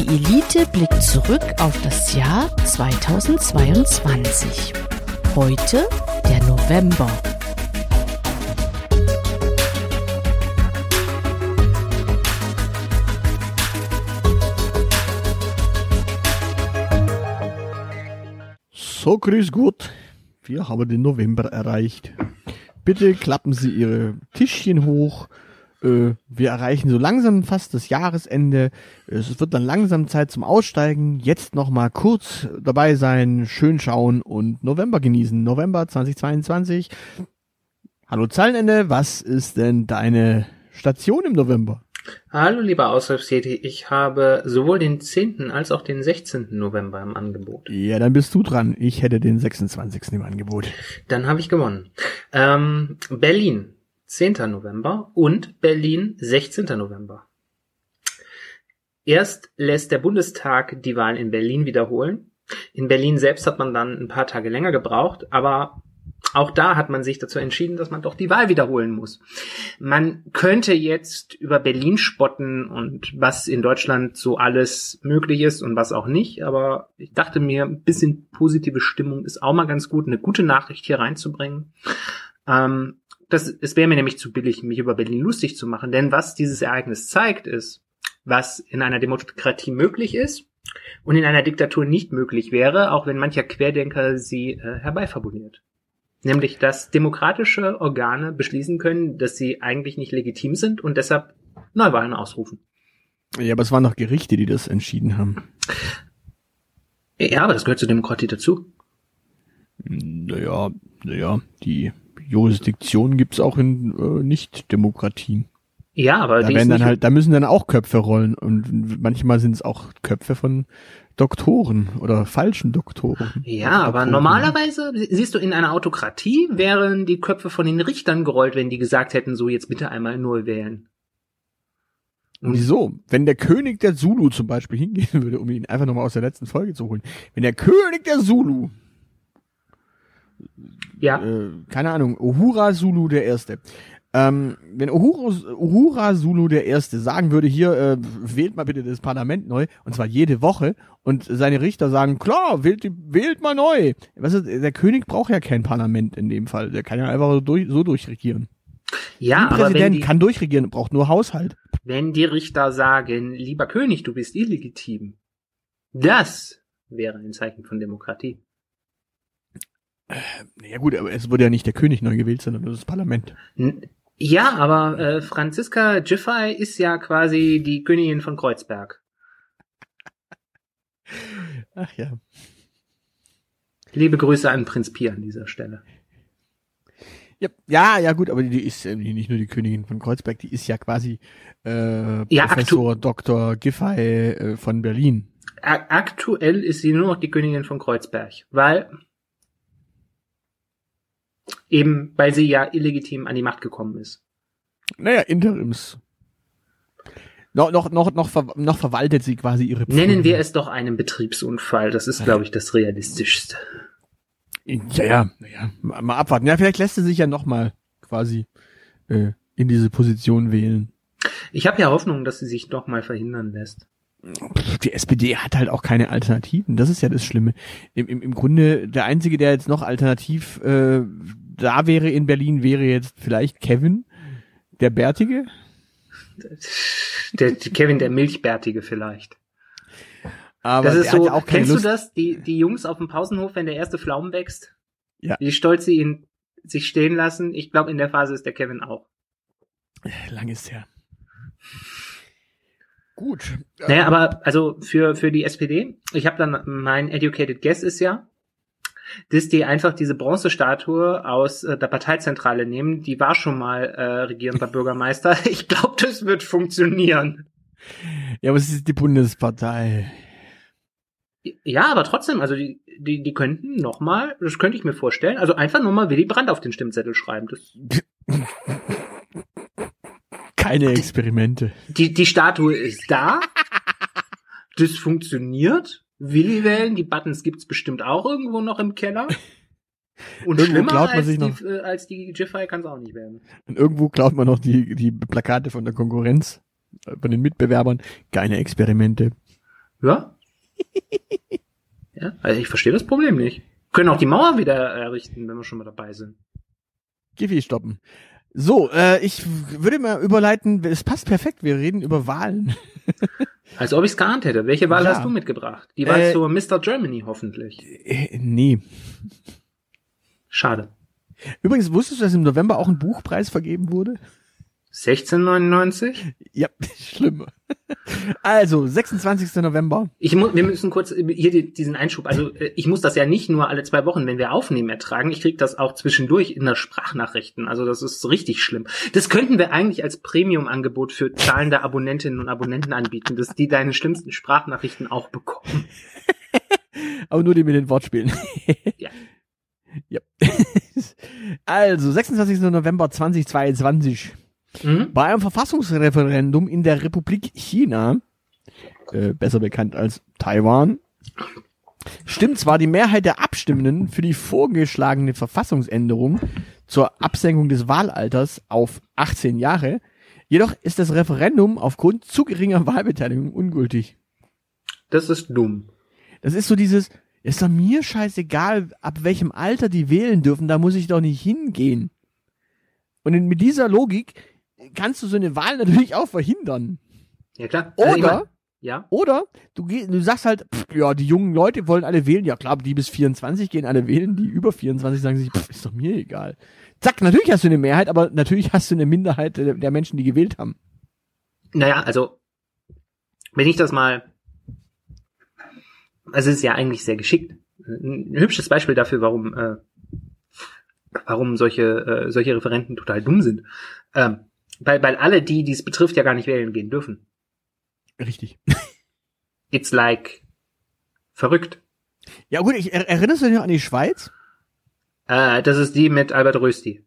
Die Elite blickt zurück auf das Jahr 2022. Heute der November. So, grüß Gott. Wir haben den November erreicht. Bitte klappen Sie Ihre Tischchen hoch. Äh, wir erreichen so langsam fast das Jahresende. Es wird dann langsam Zeit zum Aussteigen. Jetzt noch mal kurz dabei sein, schön schauen und November genießen. November 2022. Hallo Zeilenende, was ist denn deine Station im November? Hallo lieber Aushilfstätig, ich habe sowohl den 10. als auch den 16. November im Angebot. Ja, dann bist du dran. Ich hätte den 26. im Angebot. Dann habe ich gewonnen. Ähm, Berlin, 10. November und Berlin, 16. November. Erst lässt der Bundestag die Wahlen in Berlin wiederholen. In Berlin selbst hat man dann ein paar Tage länger gebraucht, aber auch da hat man sich dazu entschieden, dass man doch die Wahl wiederholen muss. Man könnte jetzt über Berlin spotten und was in Deutschland so alles möglich ist und was auch nicht, aber ich dachte mir, ein bisschen positive Stimmung ist auch mal ganz gut, eine gute Nachricht hier reinzubringen. Ähm, das, es wäre mir nämlich zu billig, mich über Berlin lustig zu machen, denn was dieses Ereignis zeigt, ist, was in einer Demokratie möglich ist und in einer Diktatur nicht möglich wäre, auch wenn mancher Querdenker sie äh, herbeifabuliert. Nämlich, dass demokratische Organe beschließen können, dass sie eigentlich nicht legitim sind und deshalb Neuwahlen ausrufen. Ja, aber es waren doch Gerichte, die das entschieden haben. Ja, aber das gehört zur Demokratie dazu. Naja, naja, die Jurisdiktion gibt's auch in äh, Nicht-Demokratien. Ja, aber da die werden dann halt, da müssen dann auch Köpfe rollen und manchmal sind es auch Köpfe von Doktoren oder falschen Doktoren. Ja, aber Doktoren. normalerweise, siehst du, in einer Autokratie wären die Köpfe von den Richtern gerollt, wenn die gesagt hätten, so jetzt bitte einmal neu wählen. Wieso? Wenn der König der Zulu zum Beispiel hingehen würde, um ihn einfach nochmal aus der letzten Folge zu holen. Wenn der König der Zulu, Ja, äh, keine Ahnung, Uhura Zulu der Erste, ähm, wenn Uhura, Uhura Zulu der Erste sagen würde, hier, äh, wählt mal bitte das Parlament neu, und zwar jede Woche, und seine Richter sagen, klar, wählt, wählt mal neu. Was ist, der König braucht ja kein Parlament in dem Fall. Der kann ja einfach so, durch, so durchregieren. ja, wenn Präsident die, kann durchregieren, braucht nur Haushalt. wenn die Richter sagen, lieber König, du bist illegitim, das wäre ein Zeichen von Demokratie. Ja gut, aber es wurde ja nicht der König neu gewählt, sondern nur das Parlament. N- Ja, aber äh, Franziska Giffey ist ja quasi die Königin von Kreuzberg. Ach ja. Liebe Grüße an Prinz Pi an dieser Stelle. Ja, ja, ja gut, aber die, ist äh, nicht nur die Königin von Kreuzberg, die ist ja quasi äh, Ja, Professor Dr. Giffey äh, von Berlin. Aktuell ist sie nur noch die Königin von Kreuzberg, weil eben, weil sie ja illegitim an die Macht gekommen ist. Naja, Interims. Noch, noch, noch, noch, ver noch verwaltet sie quasi ihre Nennen wir es doch einen Betriebsunfall. Das ist, glaube ich, das Realistischste. Ja, ja, naja, mal, abwarten. Ja, vielleicht lässt sie sich ja noch mal quasi äh, in diese Position wählen. Ich habe ja Hoffnung, dass sie sich doch mal verhindern lässt. Die SPD hat halt auch keine Alternativen. Das ist ja das Schlimme. Im, im, im Grunde, der Einzige, der jetzt noch alternativ äh, da wäre in Berlin, wäre jetzt vielleicht Kevin, der Bärtige. Der, der Kevin, der Milchbärtige vielleicht. Aber das ist so, auch kennst Lust. du das? Die, die Jungs auf dem Pausenhof, wenn der erste Pflaumen wächst? Ja. Wie stolz sie ihn sich stehen lassen. Ich glaube, in der Phase ist der Kevin auch. Lang ist her. Gut. Naja, aber also für, für die SPD, ich habe dann, mein Educated Guess ist ja, dass die einfach diese Bronzestatue aus äh, der Parteizentrale nehmen. Die war schon mal äh, regierender Bürgermeister. Ich glaube, das wird funktionieren. Ja, aber es ist die Bundespartei. Ja, aber trotzdem, also die, die, die könnten noch mal, das könnte ich mir vorstellen, also einfach nur mal Willy Brandt auf den Stimmzettel schreiben. Das, Keine Experimente. die, die Statue ist da. Das funktioniert. Willi wählen, die Buttons gibt's bestimmt auch irgendwo noch im Keller. Und Irgendwo schlimmer klaut man als sich die, noch- äh, als die Jiffy kann es auch nicht werden. Und irgendwo klaut man noch die, die Plakate von der Konkurrenz, äh, von den Mitbewerbern. Keine Experimente. Ja. ja, also ich verstehe das Problem nicht. Wir können auch die Mauer wieder errichten, wenn wir schon mal dabei sind. Giffy stoppen. So, äh, ich würde mal überleiten, es passt perfekt, wir reden über Wahlen. Als ob ich es geahnt hätte. Welche Wahl Ja. hast du mitgebracht? Die Wahl Äh, zur Mr. Germany hoffentlich. Äh, nee. Schade. Übrigens, wusstest du, dass im November auch ein Buchpreis vergeben wurde? 1699? Ja, schlimm. Also, 26. November. Ich mu wir müssen kurz hier die, diesen Einschub. Also äh, ich muss das ja nicht nur alle zwei Wochen, wenn wir aufnehmen, ertragen. Ich krieg das auch zwischendurch in der Sprachnachrichten. Also das ist richtig schlimm. Das könnten wir eigentlich als Premium-Angebot für zahlende Abonnentinnen und Abonnenten anbieten, dass die deine schlimmsten Sprachnachrichten auch bekommen. Aber nur die mit den Wortspielen. Ja. ja. Also, 26. November 2022. Mhm. Bei einem Verfassungsreferendum in der Republik China, äh, besser bekannt als Taiwan, stimmt zwar die Mehrheit der Abstimmenden für die vorgeschlagene Verfassungsänderung zur Absenkung des Wahlalters auf 18 Jahre, jedoch ist das Referendum aufgrund zu geringer Wahlbeteiligung ungültig. Das ist dumm. Das ist so dieses, ist doch mir scheißegal, ab welchem Alter die wählen dürfen, da muss ich doch nicht hingehen. Und mit dieser Logik kannst du so eine Wahl natürlich auch verhindern. Ja klar. Also Oder, mein, ja. oder du, geh, du sagst halt, pff, ja, die jungen Leute wollen alle wählen. Ja klar, die bis 24 gehen alle wählen, die über 24 sagen sich, pff, ist doch mir egal. Zack, natürlich hast du eine Mehrheit, aber natürlich hast du eine Minderheit der, der Menschen, die gewählt haben. Naja, also, wenn ich das mal, also es ist ja eigentlich sehr geschickt. Ein hübsches Beispiel dafür, warum, äh, warum solche, äh, solche Referenten total dumm sind. Ähm, weil, weil alle, die dies betrifft, ja gar nicht wählen gehen dürfen. Richtig. It's like verrückt. Ja gut, ich er, erinnerst du dich noch an die Schweiz? Äh, das ist die mit Albert Rösti.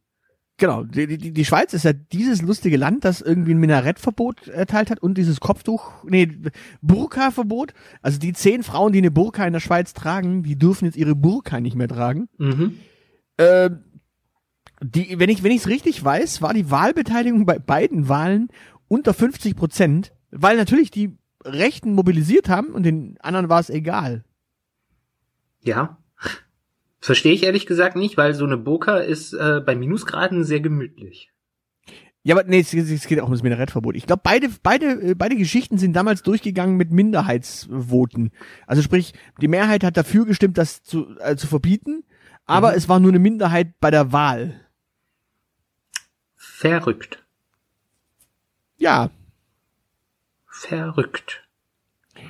Genau, die, die, die Schweiz ist ja dieses lustige Land, das irgendwie ein Minarettverbot erteilt hat und dieses Kopftuch, nee, Burka-Verbot. Also die zehn Frauen, die eine Burka in der Schweiz tragen, die dürfen jetzt ihre Burka nicht mehr tragen. Mhm. Ähm, die, wenn ich wenn ich es richtig weiß, war die Wahlbeteiligung bei beiden Wahlen unter 50 Prozent, weil natürlich die Rechten mobilisiert haben und den anderen war es egal. Ja. Verstehe ich ehrlich gesagt nicht, weil so eine Burka ist äh, bei Minusgraden sehr gemütlich. Ja, aber nee, es, es geht auch um das Minarettverbot. Ich glaube, beide, beide, äh, beide Geschichten sind damals durchgegangen mit Minderheitsvoten. Also sprich, die Mehrheit hat dafür gestimmt, das zu, äh, zu verbieten, aber Mhm. es war nur eine Minderheit bei der Wahl. Verrückt. Ja, Verrückt.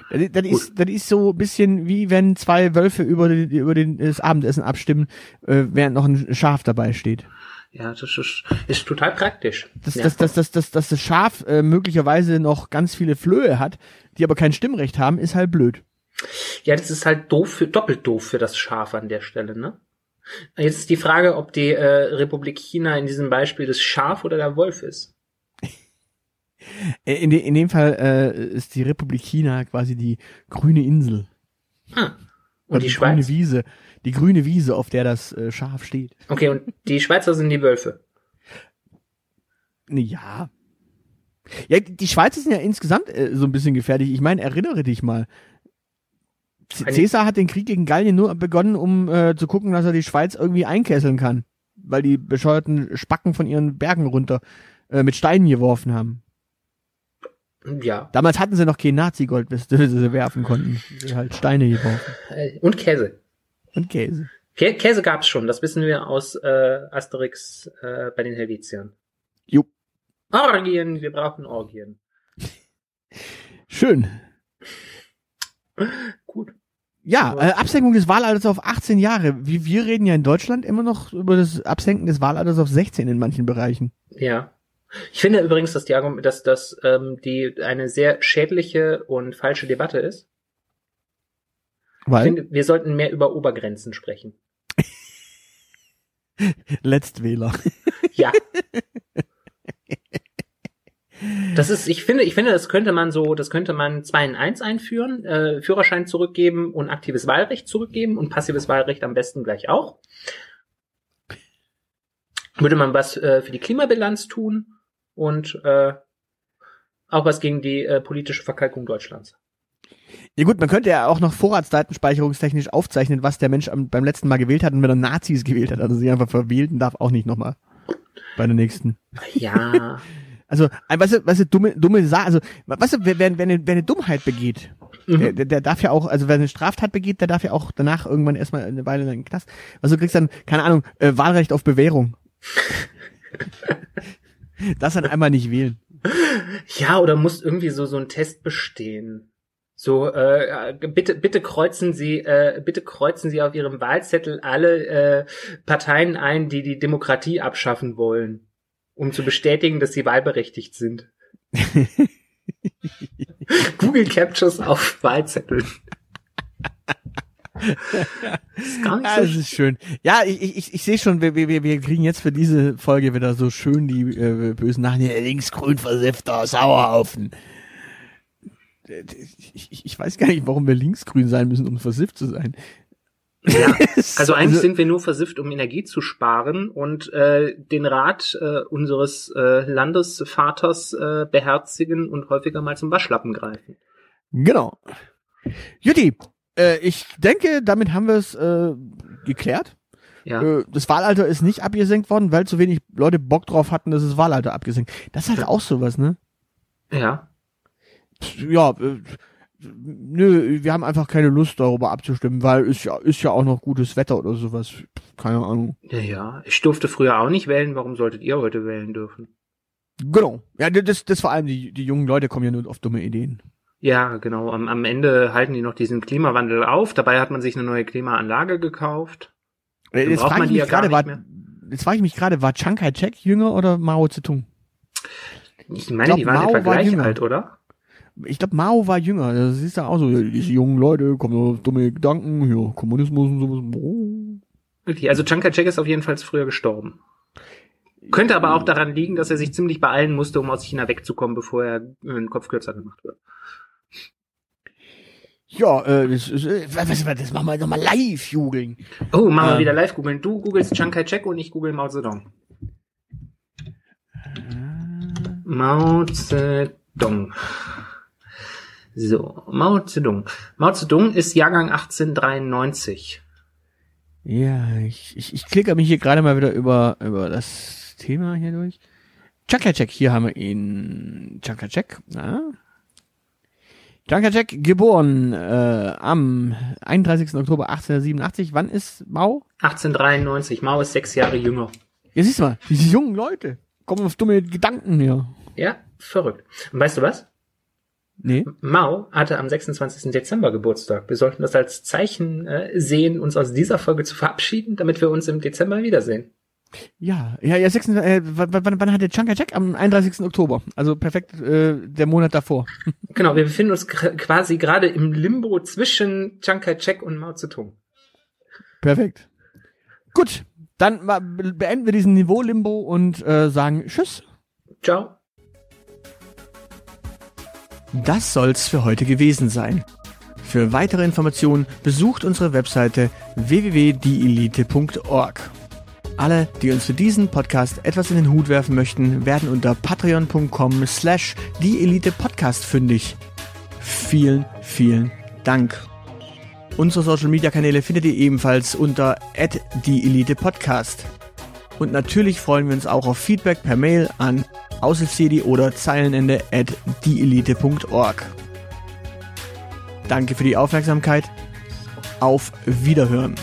das, das, ist, das ist so ein bisschen wie wenn zwei Wölfe über, den, über den, das Abendessen abstimmen, äh, während noch ein Schaf dabei steht. Ja, das ist, ist total praktisch. Dass, ja. dass, dass, dass, dass, dass das Schaf äh, möglicherweise noch ganz viele Flöhe hat, die aber kein Stimmrecht haben, ist halt blöd. ja, das ist halt doof für, doppelt doof für das Schaf an der Stelle, ne? Jetzt ist die Frage, ob die äh, Republik China in diesem Beispiel das Schaf oder der Wolf ist. Äh, In, de, in dem Fall äh, ist die Republik China quasi die grüne Insel. Ah. Und Oder die grüne Schweiz. Wiese. Die grüne Wiese, auf der das äh, Schaf steht. Okay, und die Schweizer sind die Wölfe. Ja. Ja, die Schweizer sind ja insgesamt äh, so ein bisschen gefährlich. Ich meine, erinnere dich mal. C Eine- Caesar hat den Krieg gegen Gallien nur begonnen, um äh, zu gucken, dass er die Schweiz irgendwie einkesseln kann. Weil die bescheuerten Spacken von ihren Bergen runter äh, mit Steinen geworfen haben. Ja. Damals hatten sie noch kein Nazi-Gold, das sie werfen konnten. Sie halt Steine geworfen. Äh, Und Käse. Und Käse. Kä Käse gab's schon, das wissen wir aus äh, Asterix äh, bei den Helvetiern. Jo. Orgien, wir brauchen Orgien. Schön. Gut. Ja, äh, Absenkung des Wahlalters auf 18 Jahre. Wie, wir reden ja in Deutschland immer noch über das Absenken des Wahlalters auf 16 in manchen Bereichen. Ja. Ich finde übrigens, dass die Argument, dass das ähm, die eine sehr schädliche und falsche Debatte ist. Ich Weil finde, wir sollten mehr über Obergrenzen sprechen. Letztwähler. Ja. Das ist, ich finde, ich finde, das könnte man so, das könnte man 2 in 1 einführen, äh, Führerschein zurückgeben und aktives Wahlrecht zurückgeben und passives Wahlrecht am besten gleich auch. Würde man was äh, für die Klimabilanz tun und äh, auch was gegen die äh, politische Verkalkung Deutschlands. Ja gut, man könnte ja auch noch vorratsdatenspeicherungstechnisch aufzeichnen, was der Mensch am, beim letzten Mal gewählt hat und wenn er Nazis gewählt hat, also sie einfach verwählten darf auch nicht nochmal bei der nächsten. Ja. Also, ein- weißt du, weißt du, dumme, dumme Sache, also, weißt du, wer, wer, wer, eine, wer eine Dummheit begeht, der, der, der darf ja auch, also wer eine Straftat begeht, der darf ja auch danach irgendwann erstmal eine Weile in den Knast. Also du kriegst dann, keine Ahnung, äh, Wahlrecht auf Bewährung. das dann einmal nicht wählen. Ja, oder musst irgendwie so so einen Test bestehen. So, äh, bitte, bitte kreuzen Sie, äh, bitte kreuzen Sie auf Ihrem Wahlzettel alle äh, Parteien ein, die die Demokratie abschaffen wollen, um zu bestätigen, dass Sie wahlberechtigt sind. Google Captures auf Wahlzetteln. ist gar nicht Ja, so das ist schön. Ja, ich, ich, ich sehe schon, wir, wir, wir kriegen jetzt für diese Folge wieder so schön die äh, bösen Nachrichten. Linksgrün versiffter Sauerhaufen. Ich, ich, ich weiß gar nicht, warum wir linksgrün sein müssen, um versifft zu sein. Ja, also eigentlich sind wir nur versifft, um Energie zu sparen und äh, den Rat äh, unseres äh, Landesvaters äh, beherzigen und häufiger mal zum Waschlappen greifen. Genau. Jutti, äh, ich denke, damit haben wir es äh, geklärt. Ja. Äh, das Wahlalter ist nicht abgesenkt worden, weil zu wenig Leute Bock drauf hatten, dass das Wahlalter abgesenkt. Das ist halt auch sowas, ne? Ja. Ja, äh, nö, wir haben einfach keine Lust darüber abzustimmen, weil ist ja ist ja auch noch gutes Wetter oder sowas. Keine Ahnung. Ja, ja. Ich durfte früher auch nicht wählen. Warum solltet ihr heute wählen dürfen? Genau. Ja, das das vor allem die die jungen Leute kommen ja nur auf dumme Ideen. Ja, genau. Am, am Ende halten die noch diesen Klimawandel auf. Dabei hat man sich eine neue Klimaanlage gekauft. Äh, Dann Jetzt frage ich mich ja gerade, war nicht jetzt frage ich mich gerade, war Chiang Kai-shek jünger oder Mao Zedong? Ich meine, glaub, die waren Mao etwa war gleich jünger. alt, oder? Ich glaube, Mao war jünger. Das ist ja auch so, diese jungen Leute kommen auf dumme Gedanken, ja, Kommunismus und sowas. Okay, also Chiang Kai-shek ist auf jeden Fall früher gestorben. Könnte aber auch daran liegen, dass er sich ziemlich beeilen musste, um aus China wegzukommen, bevor er äh, einen Kopf kürzer gemacht wird. Ja, äh, das, äh, was, was, das machen wir nochmal live, Jugeln. Oh, machen wir Ähm. wieder live googeln. Du googelst Chiang Kai-shek und ich google Mao Zedong. Mao Zedong. So, Mao Zedong. Mao Zedong ist Jahrgang 1893. Ja, ich, ich, ich klicke mich hier gerade mal wieder über, über das Thema hier durch. Chakachek, hier haben wir ihn. Chakachek, ja. Chakachek, geboren äh, am 31. Oktober 1887. Wann ist Mao? 1893. Mao ist sechs Jahre jünger. Ja, siehst du mal, diese jungen Leute kommen auf dumme Gedanken hier. Ja, verrückt. Und weißt du was? Nee? Mao hatte am 26. Dezember Geburtstag. Wir sollten das als Zeichen äh, sehen, uns aus dieser Folge zu verabschieden, damit wir uns im Dezember wiedersehen. Ja, ja, ja, 6, äh, wann, wann, hat der Chakachek? Am 31. Oktober. Also perfekt äh, der Monat davor. Genau, wir befinden uns quasi gerade im Limbo zwischen Chiang Kai-shek und Mao Zedong. Perfekt. Gut, dann beenden wir diesen Niveau-Limbo und äh, sagen Tschüss. Ciao. Das soll's für heute gewesen sein. Für weitere Informationen besucht unsere Webseite www.dielite.org. Alle, die uns für diesen Podcast etwas in den Hut werfen möchten, werden unter patreon.com slash dieelitepodcast fündig. Vielen, vielen Dank. Unsere Social Media Kanäle findet ihr ebenfalls unter @dieelitepodcast. Und natürlich freuen wir uns auch auf Feedback per Mail an aushilfsjedi oder Zeilenende at dieelite.org. Danke für die Aufmerksamkeit. Auf Wiederhören.